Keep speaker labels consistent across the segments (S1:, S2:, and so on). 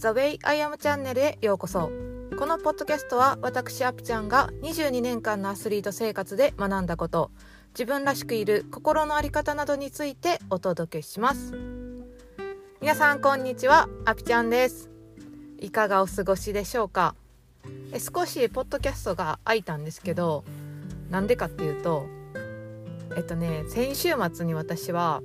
S1: The Way I Am チャンネルへようこそ。このポッドキャストは私アピちゃんが22年間のアスリート生活で学んだこと。自分らしくいる心の在り方などについてお届けします。皆さんこんにちは。アピちゃんです。いかがお過ごしでしょうか？え少しポッドキャストが空いたんですけどなんでかっていうとえっとね先週末に私は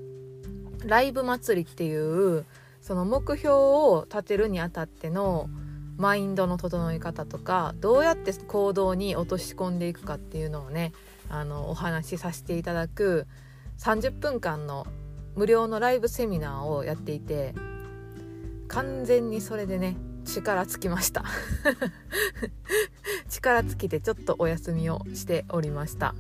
S1: ライブ祭りっていうその目標を立てるにあたってのマインドの整え方とかどうやって行動に落とし込んでいくかっていうのをねあのお話しさせていただく30分間の無料のライブセミナーをやっていて完全にそれでね力尽きました。力尽きてちょっとお休みをしておりました。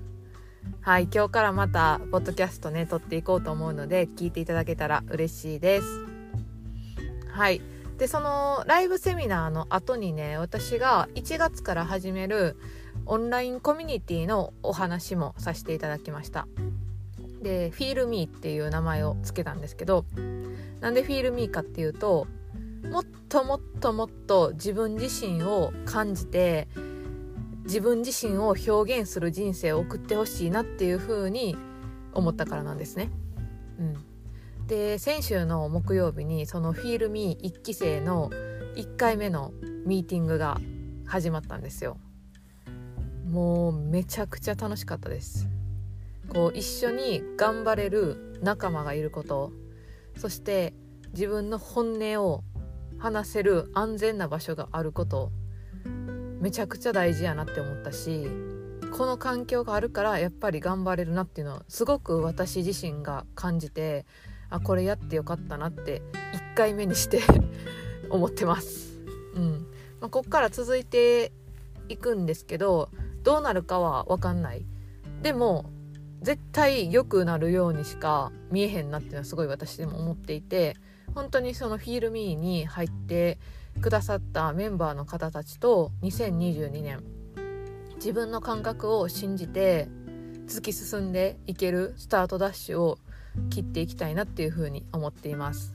S1: はい今日からまたポッドキャストね撮っていこうと思うので聞いていただけたら嬉しいです。はい。でそのライブセミナーの後にね私が1月から始めるオンラインコミュニティのお話もさせていただきました。で FeelMe っていう名前を付けたんですけどなんで FeelMe かっていうともっともっともっと自分自身を感じて自分自身を表現する人生を送ってほしいなっていう風に思ったからなんですね。うん、で先週の木曜日にそのフィールミー1期生の1回目のミーティングが始まったんですよ。もうめちゃくちゃ楽しかったです。こう一緒に頑張れる仲間がいること。そして自分の本音を話せる安全な場所があること。めちゃくちゃ大事やなって思ったしこの環境があるからやっぱり頑張れるなっていうのはすごく私自身が感じてあこれやってよかったなって1回目にして 思ってます。うんまあ、こっから続いていくんですけどどうなるかは分かんない。でも絶対良くなるようにしか見えへんなっていうのはすごい私でも思っていて本当にそのフィールミーに入ってくださったメンバーの方たちと2022年自分の感覚を信じて突き進んでいけるスタートダッシュを切っていきたいなっていうふうに思っています。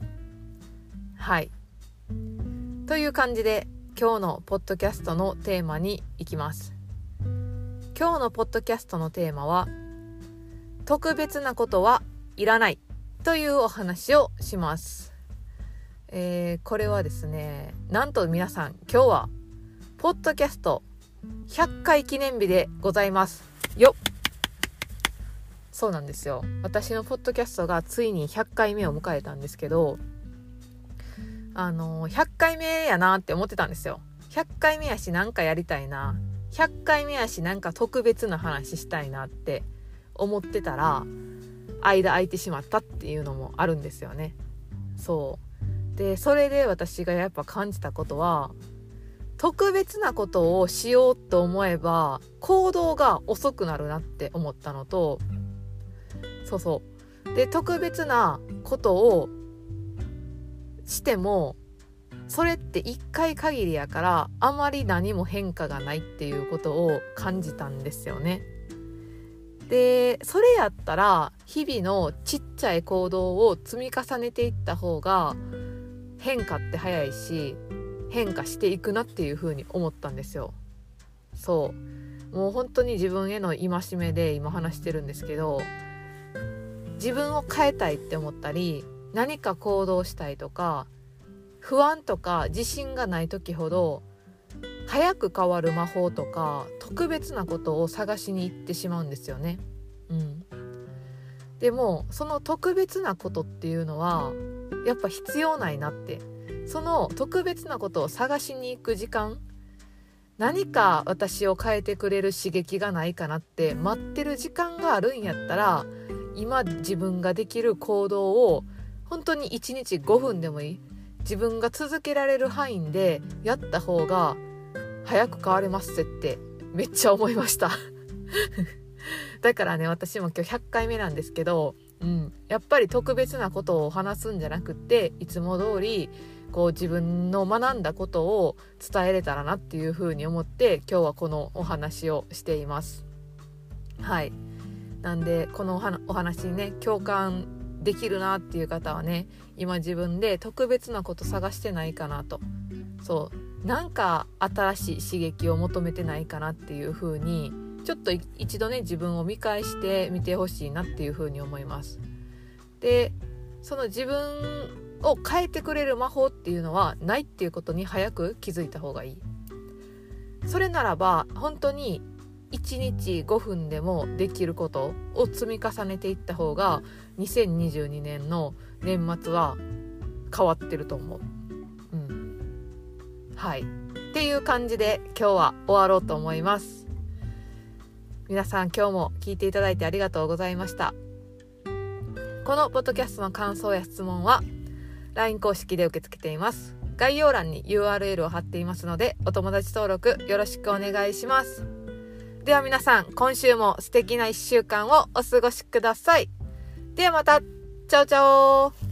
S1: はいという感じで今日のポッドキャストのテーマに行きます。今日のポッドキャストのテーマは特別なことはいらないというお話をします。えー、これはですねなんと皆さん今日はポッドキャスト100回記念日でございますよっそうなんですよ。私のポッドキャストがついに100回目を迎えたんですけどあの100回目やなって思ってたんですよ。100回目やしなんかやりたいな。100回目やしなんか特別な話したいなって思ってたら間空いてしまったっていうのもあるんですよね。そう。でそれで私がやっぱ感じたことは特別なことをしようと思えば行動が遅くなるなって思ったのとそうそうで特別なことをしてもそれって1回限りやからあまり何も変化がないっていうことを感じたんですよね。でそれやったら日々のちっちゃい行動を積み重ねていった方が変化って早いし変化していくなっていうふうに思ったんですよ。そうもう本当に自分への戒めで今話してるんですけど自分を変えたいって思ったり何か行動したいとか不安とか自信がない時ほど早く変わる魔法とか特別なことを探しに行ってしまうんですよね。うん、でもその特別なことっていうのはやっぱ必要ないなってその特別なことを探しに行く時間何か私を変えてくれる刺激がないかなって待ってる時間があるんやったら今自分ができる行動を本当に1日5分でもいい。自分が続けられる範囲でやった方が早く変われますってめっちゃ思いました。だからね私も今日100回目なんですけど、うん、やっぱり特別なことを話すんじゃなくっていつも通りこう自分の学んだことを伝えれたらなっていうふうに思って今日はこのお話をしています。はい。なんでこのお話にね共感できるなっていう方はね今自分で特別なこと探してないかなと。そう。なんか新しい刺激を求めてないかなっていう風にちょっと一度ね自分を見返してみてほしいなっていう風に思います。でその自分を変えてくれる魔法っていうのはないっていうことに早く気づいた方がいい。それならば本当に1日5分でもできることを積み重ねていった方が2022年の年末は変わってると思う。うん、はいっていう感じで今日は終わろうと思います。皆さん今日も聞いていただいてありがとうございました。このポッドキャストの感想や質問は LINE 公式で受け付けています。概要欄に URL を貼っていますのでお友達登録よろしくお願いします。では皆さん、今週も素敵な一週間をお過ごしください。ではまた、チャオチャオ